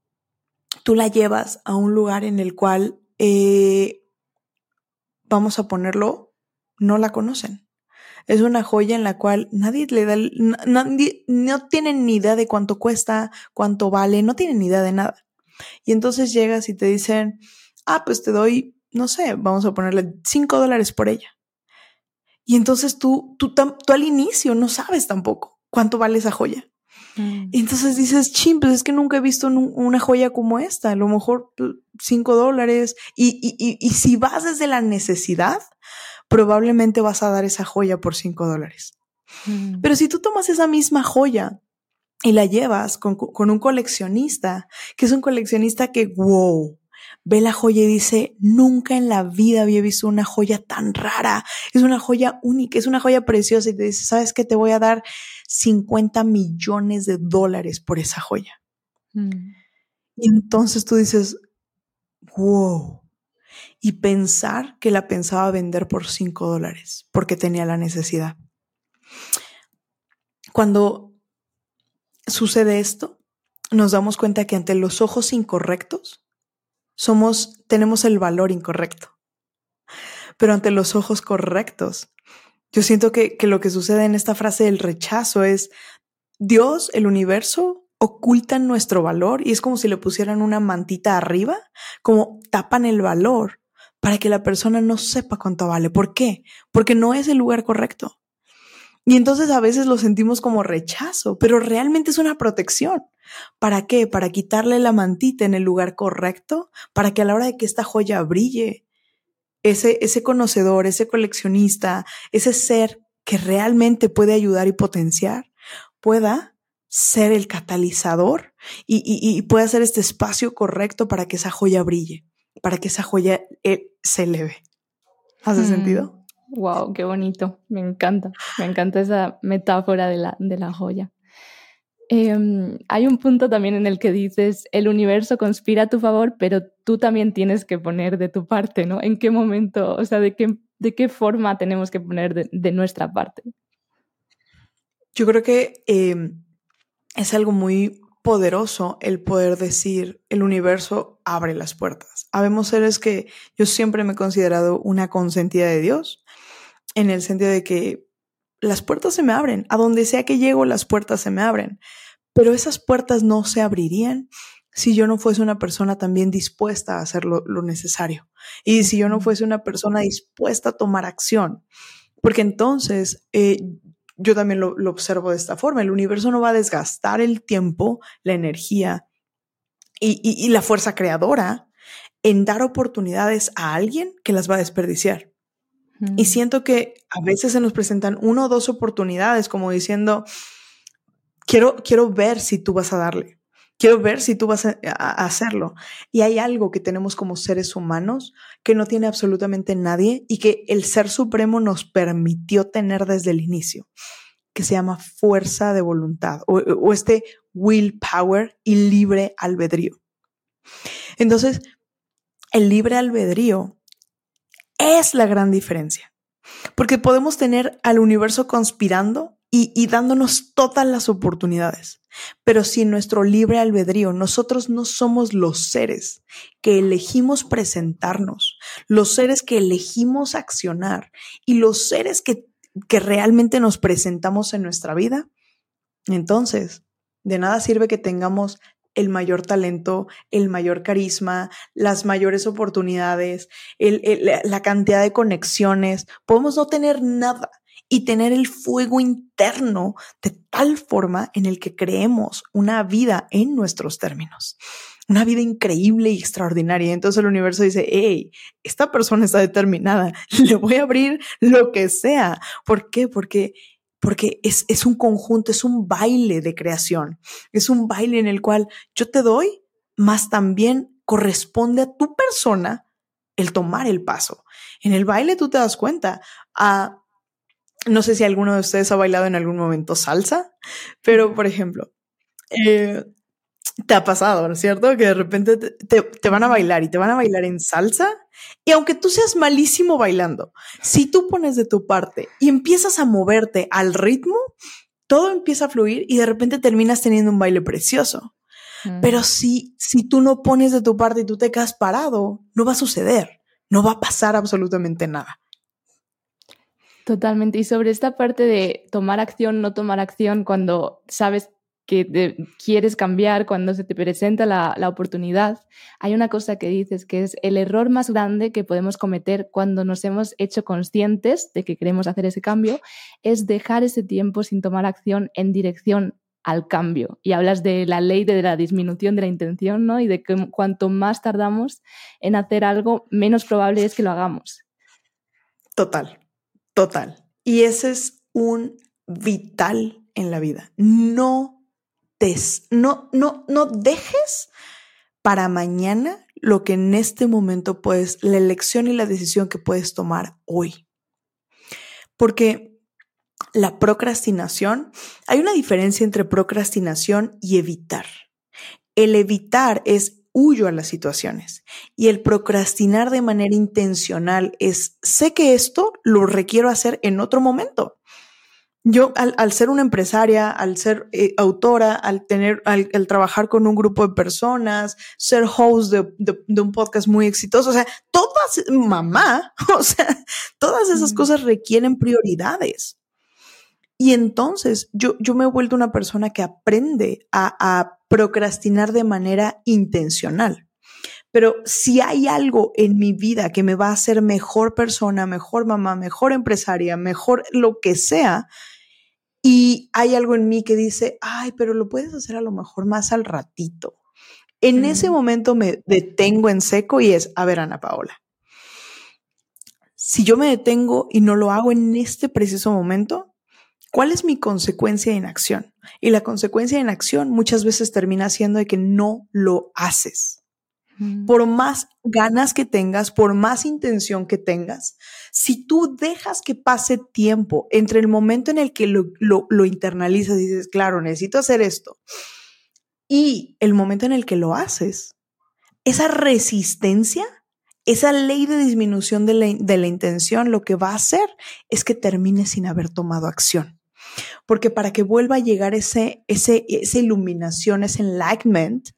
tú la llevas a un lugar en el cual, eh, vamos a ponerlo, no la conocen. Es una joya en la cual nadie le da, nadie, no tienen ni idea de cuánto cuesta, cuánto vale, no tienen ni idea de nada. Y entonces llegas y te dicen, ah, pues te doy, no sé, vamos a ponerle cinco dólares por ella. Y entonces tú, tú, tú al inicio no sabes tampoco cuánto vale esa joya. Mm. Y entonces dices, chim, pues es que nunca he visto una joya como esta, a lo mejor pues, cinco dólares. Y, y, y si vas desde la necesidad, probablemente vas a dar esa joya por 5 dólares. Mm. Pero si tú tomas esa misma joya y la llevas con, un coleccionista, que es un coleccionista que, wow, ve la joya y dice, nunca en la vida había visto una joya tan rara, es una joya única, es una joya preciosa y te dice, ¿sabes qué? Te voy a dar 50 millones de dólares por esa joya. Mm. Y entonces tú dices, wow, y pensar que la pensaba vender por 5 dólares porque tenía la necesidad. Cuando sucede esto, nos damos cuenta que ante los ojos incorrectos somos, tenemos el valor incorrecto. Pero ante los ojos correctos, yo siento que, que lo que sucede en esta frase del rechazo es Dios, el universo, ocultan nuestro valor y es como si le pusieran una mantita arriba, como tapan el valor para que la persona no sepa cuánto vale. ¿Por qué? Porque no es el lugar correcto. Y entonces a veces lo sentimos como rechazo, pero realmente es una protección. ¿Para qué? Para quitarle la mantita en el lugar correcto, para que a la hora de que esta joya brille, ese, ese conocedor, ese coleccionista, ese ser que realmente puede ayudar y potenciar, pueda ser el catalizador y, y, y pueda ser este espacio correcto para que esa joya brille para que esa joya eh, se eleve. ¿Hace mm. sentido? Wow, qué bonito. Me encanta. Me encanta esa metáfora de la, de la joya. Em, hay un punto también en el que dices, el universo conspira a tu favor, pero tú también tienes que poner de tu parte, ¿no? ¿En qué momento, o sea, de qué, de qué forma tenemos que poner de, nuestra parte? Yo creo que em, es algo muy poderoso el poder decir el universo abre las puertas. Habemos seres que yo siempre me he considerado una consentida de Dios, en el sentido de que las puertas se me abren, a donde sea que llego las puertas se me abren, pero esas puertas no se abrirían si yo no fuese una persona también dispuesta a hacer lo, necesario. Y si yo no fuese una persona dispuesta a tomar acción, porque entonces eh, yo también lo, observo de esta forma. El universo no va a desgastar el tiempo, la energía y, la fuerza creadora en dar oportunidades a alguien que las va a desperdiciar. Y siento que a veces se nos presentan una o dos oportunidades como diciendo, quiero, quiero ver si tú vas a darle. Quiero ver si tú vas a, hacerlo. Y hay algo que tenemos como seres humanos que no tiene absolutamente nadie y que el Ser Supremo nos permitió tener desde el inicio, que se llama fuerza de voluntad o, o este willpower y libre albedrío. Entonces, el libre albedrío es la gran diferencia, porque podemos tener al universo conspirando y, dándonos todas las oportunidades. Pero si nuestro libre albedrío, nosotros no somos los seres que elegimos presentarnos, los seres que elegimos accionar y los seres que, que realmente nos presentamos en nuestra vida, entonces de nada sirve que tengamos el mayor talento, el mayor carisma, las mayores oportunidades, la cantidad de conexiones. Podemos no tener nada y tener el fuego interno de tal forma en el que creemos una vida en nuestros términos. Una vida increíble y extraordinaria. Entonces el universo dice, hey, esta persona está determinada, le voy a abrir lo que sea. ¿Por qué? Porque porque es, es, un conjunto, es un baile de creación, es un baile en el cual yo te doy, más también corresponde a tu persona el tomar el paso. En el baile tú te das cuenta, a no sé si alguno de ustedes ha bailado en algún momento salsa, pero por ejemplo, eh, te ha pasado, ¿no es cierto? Que de repente te, te, van a bailar y te van a bailar en salsa. Y aunque tú seas malísimo bailando, si tú pones de tu parte y empiezas a moverte al ritmo, todo empieza a fluir y de repente terminas teniendo un baile precioso. Pero si, si tú no pones de tu parte y tú te quedas parado, no va a suceder, no va a pasar absolutamente nada. Totalmente. Y sobre esta parte de tomar acción, no tomar acción, cuando sabes que quieres cambiar, cuando se te presenta la, la, oportunidad, hay una cosa que dices que es el error más grande que podemos cometer cuando nos hemos hecho conscientes de que queremos hacer ese cambio, es dejar ese tiempo sin tomar acción en dirección al cambio. Y hablas de la ley de la disminución de la intención, ¿no? Y de que cuanto más tardamos en hacer algo, menos probable es que lo hagamos. Total. Total. Y ese es un vital en la vida. No, des, no, no, no dejes para mañana lo que en este momento puedes, la elección y la decisión que puedes tomar hoy. Porque la procrastinación, hay una diferencia entre procrastinación y evitar. El evitar es huyo a las situaciones. Y el procrastinar de manera intencional es, sé que esto lo requiero hacer en otro momento. Yo, al, ser una empresaria, al ser eh, autora, al tener, al, trabajar con un grupo de personas, ser host de, de, un podcast muy exitoso, o sea, todas, mamá, o sea, todas esas cosas requieren prioridades. Y entonces yo, yo me he vuelto una persona que aprende a, a procrastinar de manera intencional. Pero si hay algo en mi vida que me va a hacer mejor persona, mejor mamá, mejor empresaria, mejor lo que sea, y hay algo en mí que dice, ay, pero lo puedes hacer a lo mejor más al ratito. En ese momento me detengo en seco y es, a ver, Ana Paola, si yo me detengo y no lo hago en este preciso momento, ¿Cuál es mi consecuencia de inacción? Y la consecuencia de inacción muchas veces termina siendo de que no lo haces. Mm. Por más ganas que tengas, por más intención que tengas, si tú dejas que pase tiempo entre el momento en el que lo, lo internalizas y dices, claro, necesito hacer esto, y el momento en el que lo haces, esa resistencia esa ley de disminución de la, de la, intención lo que va a hacer es que termine sin haber tomado acción. Porque para que vuelva a llegar ese, ese, esa iluminación, ese enlightenment,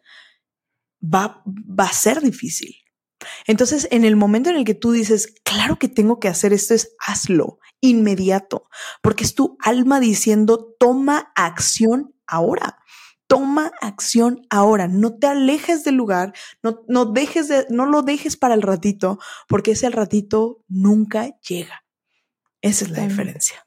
va, va a ser difícil. Entonces, en el momento en el que tú dices, claro que tengo que hacer esto, es hazlo inmediato, porque es tu alma diciendo, toma acción ahora. Toma acción ahora, no te alejes del lugar, no, no, dejes de, no lo dejes para el ratito, porque ese ratito nunca llega. Esa es la diferencia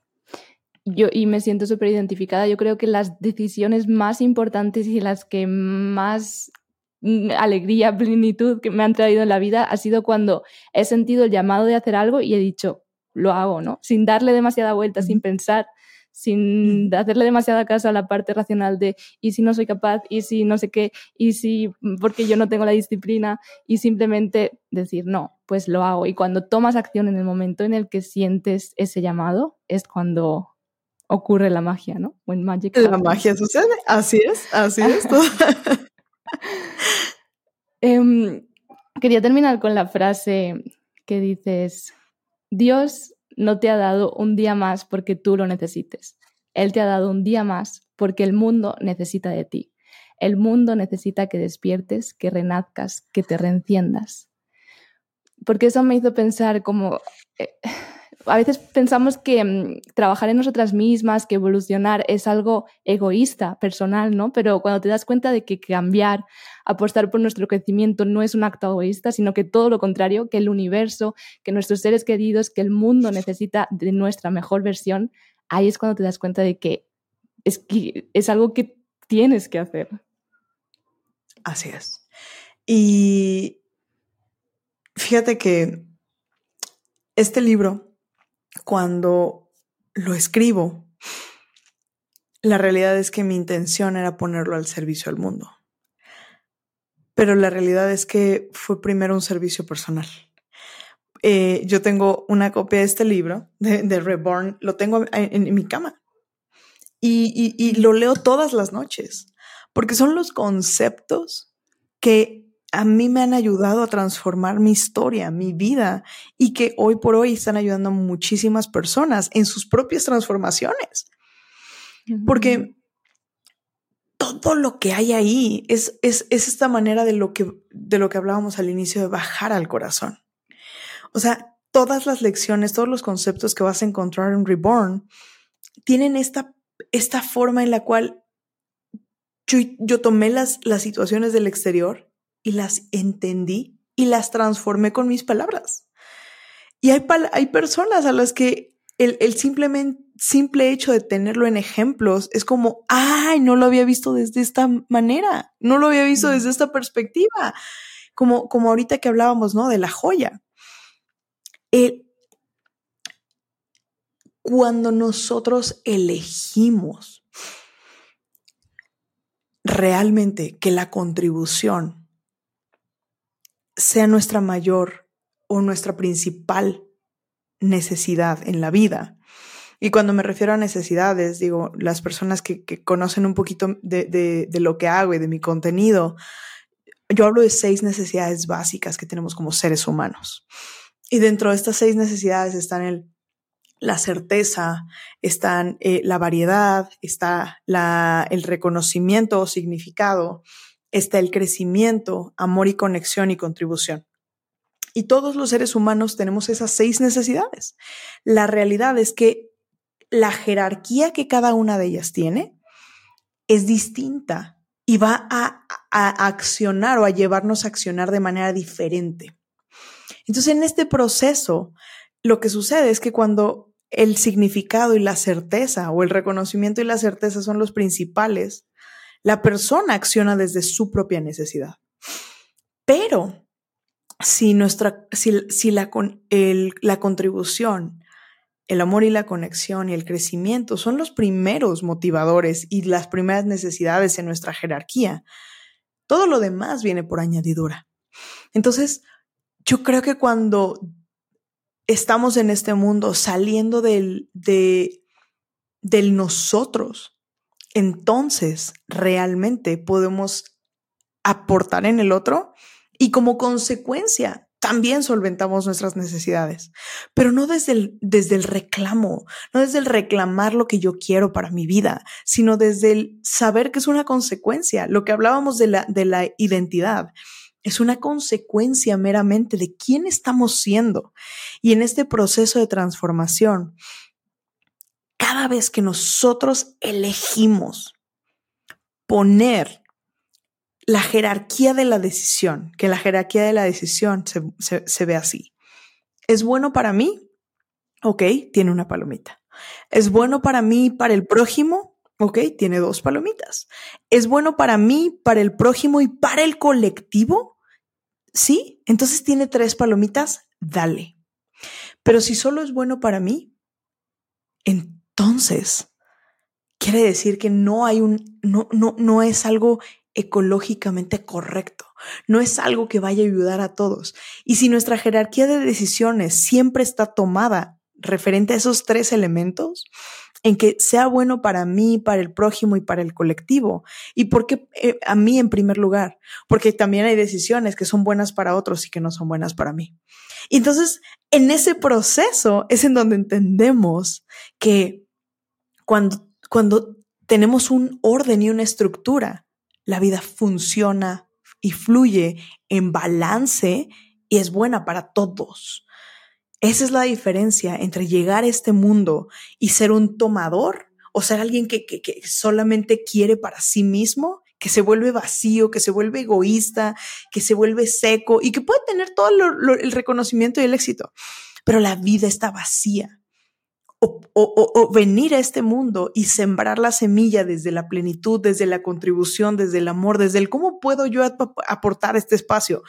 yo, y me siento súper identificada. Yo creo que las decisiones más importantes y las que más mm, alegría, plenitud que me han traído en la vida ha sido cuando he sentido el llamado de hacer algo y he dicho, lo hago, ¿no? Sin darle demasiada vuelta, sin pensar, sin hacerle demasiada caso a la parte racional de y si no soy capaz, y si no sé qué, y si porque yo no tengo la disciplina, y simplemente decir no, pues lo hago. Y cuando tomas acción en el momento en el que sientes ese llamado, es cuando ocurre la magia, ¿no? When magic la magia sucede, así es, así es. Em, quería terminar con la frase que dices, Dios no te ha dado un día más porque tú lo necesites. Él te ha dado un día más porque el mundo necesita de ti. El mundo necesita que despiertes, que renazcas, que te reenciendas. Porque eso me hizo pensar como... Eh, a veces pensamos que mm, trabajar en nosotras mismas, que evolucionar es algo egoísta, personal, ¿no? Pero cuando te das cuenta de que cambiar, apostar por nuestro crecimiento no es un acto egoísta, sino que todo lo contrario, que el universo, que nuestros seres queridos, que el mundo necesita de nuestra mejor versión, ahí es cuando te das cuenta de que es, que es algo que tienes que hacer. Así es. Y fíjate que este libro cuando lo escribo, la realidad es que mi intención era ponerlo al servicio del mundo. Pero la realidad es que fue primero un servicio personal. Eh, yo tengo una copia de este libro, de, Reborn, lo tengo en, mi cama. y, lo leo todas las noches, porque son los conceptos que a mí me han ayudado a transformar mi historia, mi vida, y que hoy por hoy están ayudando a muchísimas personas en sus propias transformaciones. Porque todo lo que hay ahí es, es, esta manera de lo, que, de lo que hablábamos al inicio de bajar al corazón. O sea, todas las lecciones, todos los conceptos que vas a encontrar en Reborn tienen esta, esta forma en la cual yo, yo tomé las, las situaciones del exterior y las entendí y las transformé con mis palabras. Y hay, hay personas a las que el, el simplemente, simple hecho de tenerlo en ejemplos es como, ay, no lo había visto desde esta manera, no lo había visto desde esta perspectiva, como, como ahorita que hablábamos, ¿no? De la joya. cuando nosotros elegimos realmente que la contribución sea nuestra mayor o nuestra principal necesidad en la vida. Y cuando me refiero a necesidades, digo, las personas que, conocen un poquito de, lo que hago y de mi contenido, yo hablo de seis necesidades básicas que tenemos como seres humanos. Y dentro de estas seis necesidades están el, la certeza, están eh, la variedad, está la, el reconocimiento o significado, está el crecimiento, amor y conexión y contribución. Y todos los seres humanos tenemos esas seis necesidades. La realidad es que la jerarquía que cada una de ellas tiene es distinta y va a, accionar o a llevarnos a accionar de manera diferente. Entonces, en este proceso, lo que sucede es que cuando el significado y la certeza o el reconocimiento y la certeza son los principales, la persona acciona desde su propia necesidad. Pero si, nuestra, si, la, la contribución, el amor y la conexión y el crecimiento son los primeros motivadores y las primeras necesidades en nuestra jerarquía, todo lo demás viene por añadidura. Entonces, yo creo que cuando estamos en este mundo saliendo del, de, del nosotros entonces realmente podemos aportar en el otro y como consecuencia también solventamos nuestras necesidades, pero no desde el, desde el reclamo, no desde el reclamar lo que yo quiero para mi vida, sino desde el saber que es una consecuencia. Lo que hablábamos de la, de la identidad es una consecuencia meramente de quién estamos siendo. Y en este proceso de transformación, cada vez que nosotros elegimos poner la jerarquía de la decisión, que la jerarquía de la decisión se, ve así. ¿Es bueno para mí? Ok, tiene una palomita. ¿Es bueno para mí, para el prójimo? Ok, tiene dos palomitas. ¿Es bueno para mí, para el prójimo y para el colectivo? Sí, entonces tiene tres palomitas, dale. Pero si solo es bueno para mí, entonces quiere decir que no hay un, no, no, no es algo ecológicamente correcto. No es algo que vaya a ayudar a todos. Y si nuestra jerarquía de decisiones siempre está tomada referente a esos tres elementos, en que sea bueno para mí, para el prójimo y para el colectivo. ¿Y por qué eh, a mí en primer lugar? Porque también hay decisiones que son buenas para otros y que no son buenas para mí. Y entonces, en ese proceso es en donde entendemos que cuando, cuando tenemos un orden y una estructura, la vida funciona y fluye en balance y es buena para todos. Esa es la diferencia entre llegar a este mundo y ser un tomador o ser alguien que, solamente quiere para sí mismo, que se vuelve vacío, que se vuelve egoísta, que se vuelve seco y que puede tener todo el reconocimiento y el éxito. Pero la vida está vacía o, venir a este mundo y sembrar la semilla desde la plenitud, desde la contribución, desde el amor, desde el cómo puedo yo aportar este espacio.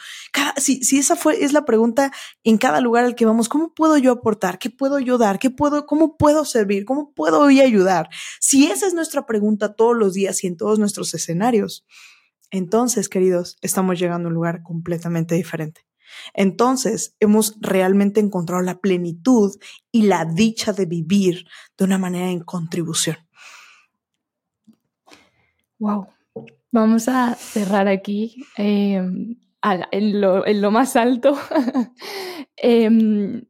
si, si esa fue, es la pregunta en cada lugar al que vamos, ¿cómo puedo yo aportar? ¿Qué puedo yo dar? ¿Qué puedo, cómo puedo servir? ¿Cómo puedo hoy ayudar? Si esa es nuestra pregunta todos los días y en todos nuestros escenarios, entonces, queridos, estamos llegando a un lugar completamente diferente. Entonces, hemos realmente encontrado la plenitud y la dicha de vivir de una manera en contribución. Wow. Vamos a cerrar aquí em, en, lo, más alto. Em,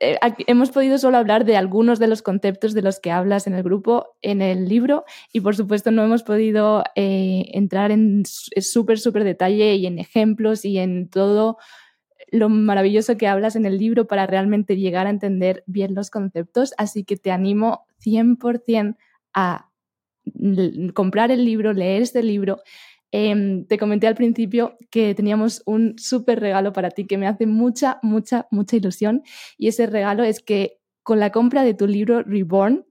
eh, hemos podido solo hablar de algunos de los conceptos de los que hablas en el grupo, en el libro, y por supuesto no hemos podido eh, entrar en súper, súper detalle y en ejemplos y en todo lo maravilloso que hablas en el libro para realmente llegar a entender bien los conceptos. Así que te animo 100% a comprar el libro, leer este libro. Em, te comenté al principio que teníamos un súper regalo para ti que me hace mucha, mucha, mucha ilusión. Y ese regalo es que con la compra de tu libro Reborn,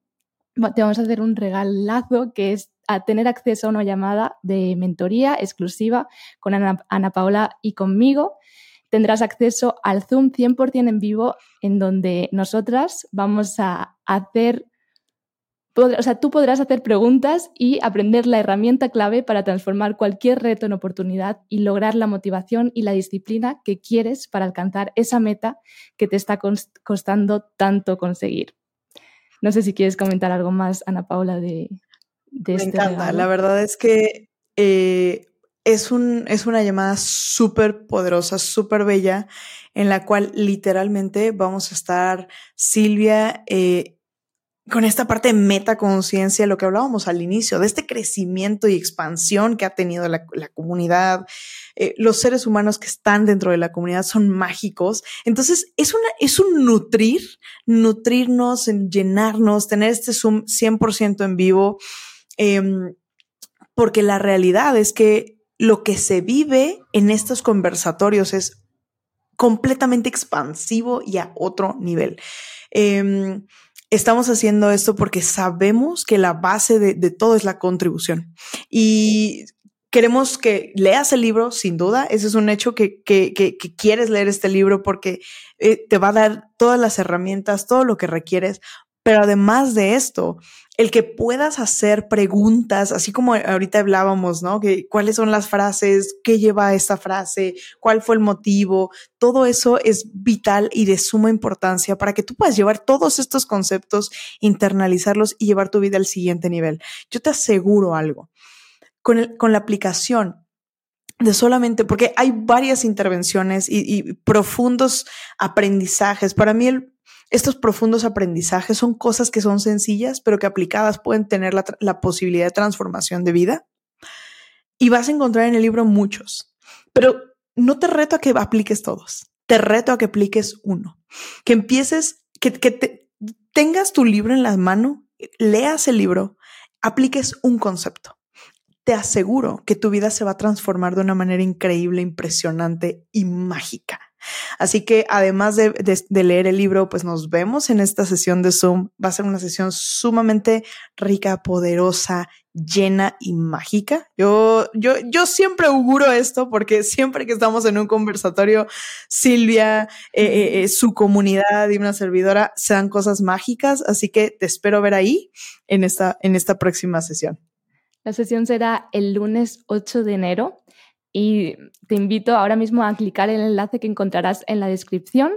te vamos a hacer un regalazo que es a tener acceso a una llamada de mentoría exclusiva con Ana, Ana Paola y conmigo tendrás acceso al Zoom 100% en vivo en donde nosotras vamos a hacer, o sea, tú podrás hacer preguntas y aprender la herramienta clave para transformar cualquier reto en oportunidad y lograr la motivación y la disciplina que quieres para alcanzar esa meta que te está costando tanto conseguir. No sé si quieres comentar algo más, Ana Paula, de, de Me este encanta. La verdad es que eh, es, un, es una llamada súper poderosa, súper bella, en la cual literalmente vamos a estar, Silvia, eh, con esta parte de metaconciencia, lo que hablábamos al inicio, de este crecimiento y expansión que ha tenido la, comunidad, eh, los seres humanos que están dentro de la comunidad son mágicos. Entonces, es, una, es un nutrir, nutrirnos, llenarnos, tener este Zoom 100% en vivo, em, porque la realidad es que lo que se vive en estos conversatorios es completamente expansivo y a otro nivel. Em, estamos haciendo esto porque sabemos que la base de, todo es la contribución. Y queremos que leas el libro, sin duda. Ese es un hecho que, quieres leer este libro porque eh, te va a dar todas las herramientas, todo lo que requieres. Pero además de esto, el que puedas hacer preguntas, así como ahorita hablábamos, ¿no? ¿Cuáles son las frases? ¿Qué lleva esta frase? ¿Cuál fue el motivo? Todo eso es vital y de suma importancia para que tú puedas llevar todos estos conceptos, internalizarlos y llevar tu vida al siguiente nivel. Yo te aseguro algo. Con, el, con la aplicación de solamente, porque hay varias intervenciones y, y profundos aprendizajes. Para mí el estos profundos aprendizajes son cosas que son sencillas, pero que aplicadas pueden tener la, posibilidad de transformación de vida. Y vas a encontrar en el libro muchos, pero no te reto a que apliques todos, te reto a que apliques uno, que empieces, que, que tengas tu libro en la mano, leas el libro, apliques un concepto. Te aseguro que tu vida se va a transformar de una manera increíble, impresionante y mágica. Así que además de, leer el libro, pues nos vemos en esta sesión de Zoom. Va a ser una sesión sumamente rica, poderosa, llena y mágica. Yo, yo, yo siempre auguro esto porque siempre que estamos en un conversatorio, Silvia, eh, eh, eh, su comunidad y una servidora se dan cosas mágicas. Así que te espero ver ahí en esta, en esta próxima sesión. La sesión será el lunes 8 de enero y te invito ahora mismo a clicar el enlace que encontrarás en la descripción.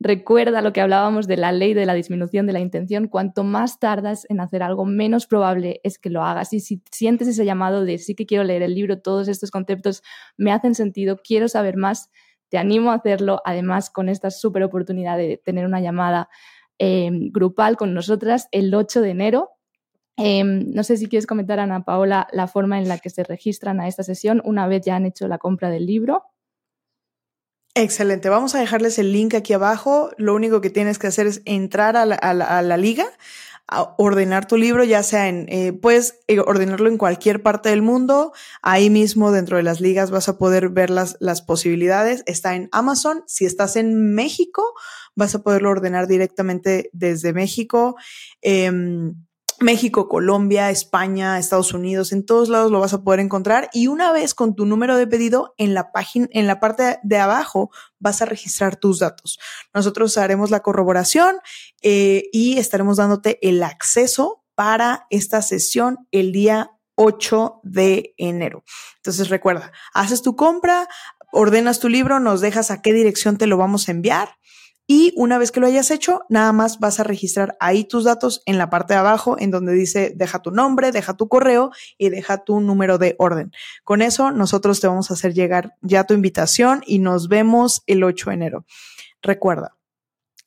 Recuerda lo que hablábamos de la ley de la disminución de la intención. Cuanto más tardas en hacer algo, menos probable es que lo hagas. Y si sientes ese llamado de sí que quiero leer el libro, todos estos conceptos me hacen sentido, quiero saber más, te animo a hacerlo. Además, con esta súper oportunidad de tener una llamada eh, grupal con nosotras el 8 de enero Em, no sé si quieres comentar, Ana Paola, la forma en la que se registran a esta sesión una vez ya han hecho la compra del libro. Excelente, vamos a dejarles el link aquí abajo. Lo único que tienes que hacer es entrar a la, liga, a ordenar tu libro, ya sea en, eh, puedes eh, ordenarlo en cualquier parte del mundo. Ahí mismo dentro de las ligas vas a poder ver las, las posibilidades. Está en Amazon. Si estás en México, vas a poderlo ordenar directamente desde México. Em, México, Colombia, España, Estados Unidos, en todos lados lo vas a poder encontrar y una vez con tu número de pedido en la página, en la parte de abajo vas a registrar tus datos. Nosotros haremos la corroboración eh, y estaremos dándote el acceso para esta sesión el día 8 de enero. Entonces recuerda, haces tu compra, ordenas tu libro, nos dejas a qué dirección te lo vamos a enviar y una vez que lo hayas hecho, nada más vas a registrar ahí tus datos en la parte de abajo, en donde dice deja tu nombre, deja tu correo y deja tu número de orden. Con eso, nosotros te vamos a hacer llegar ya tu invitación y nos vemos el 8 de enero. Recuerda,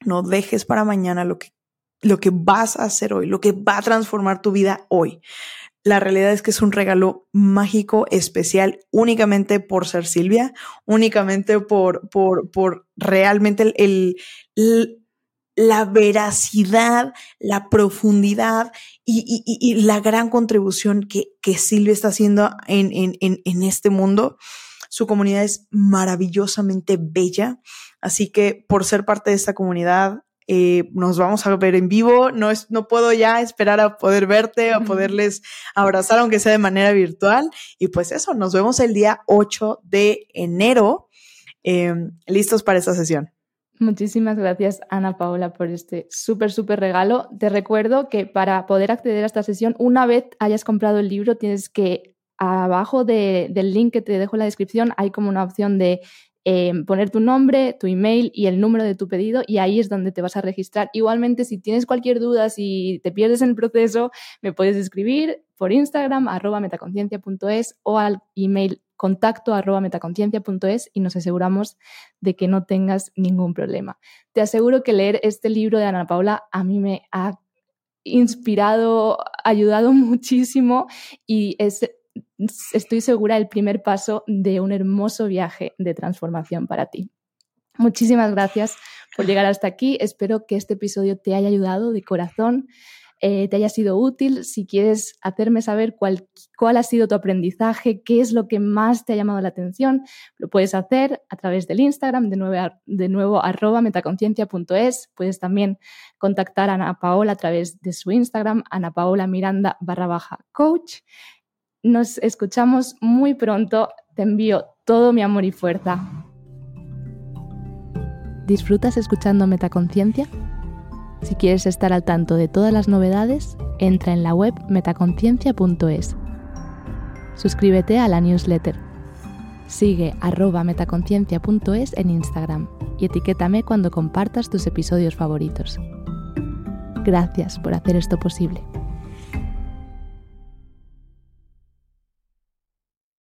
no dejes para mañana lo que, lo que vas a hacer hoy, lo que va a transformar tu vida hoy. La realidad es que es un regalo mágico, especial, únicamente por ser Silvia, únicamente por, por, por realmente el, la veracidad, la profundidad y, y, la gran contribución que, que Silvia está haciendo en, en, en este mundo. Su comunidad es maravillosamente bella, así que por ser parte de esta comunidad, eh, nos vamos a ver en vivo. No, es, no puedo ya esperar a poder verte, a poderles abrazar, aunque sea de manera virtual. Y pues eso, nos vemos el día 8 de enero, em, listos para esta sesión. Muchísimas gracias, Ana Paola, por este súper, súper regalo. Te recuerdo que para poder acceder a esta sesión, una vez hayas comprado el libro, tienes que abajo del link que te dejo en la descripción hay como una opción de Em, poner tu nombre, tu email y el número de tu pedido y ahí es donde te vas a registrar. Igualmente, si tienes cualquier duda, si te pierdes en el proceso, me puedes escribir por Instagram, arroba metaconciencia.es o al email contacto arroba metaconciencia.es y nos aseguramos de que no tengas ningún problema. Te aseguro que leer este libro de Ana Paula a mí me ha inspirado, ayudado muchísimo y es estoy segura, el primer paso de un hermoso viaje de transformación para ti. Muchísimas gracias por llegar hasta aquí. Espero que este episodio te haya ayudado de corazón, eh, te haya sido útil. Si quieres hacerme saber cuál, cuál ha sido tu aprendizaje, qué es lo que más te ha llamado la atención, lo puedes hacer a través del Instagram, de nuevo, de nuevo arroba metaconciencia.es. Puedes también contactar a Ana Paola a través de su Instagram, Ana Paola Miranda barra baja coach. Nos escuchamos muy pronto. Te envío todo mi amor y fuerza. ¿Disfrutas escuchando Metaconciencia? Si quieres estar al tanto de todas las novedades, entra en la web metaconciencia.es. Suscríbete a la newsletter. Sigue arroba metaconciencia.es en Instagram y etiquétame cuando compartas tus episodios favoritos. Gracias por hacer esto posible.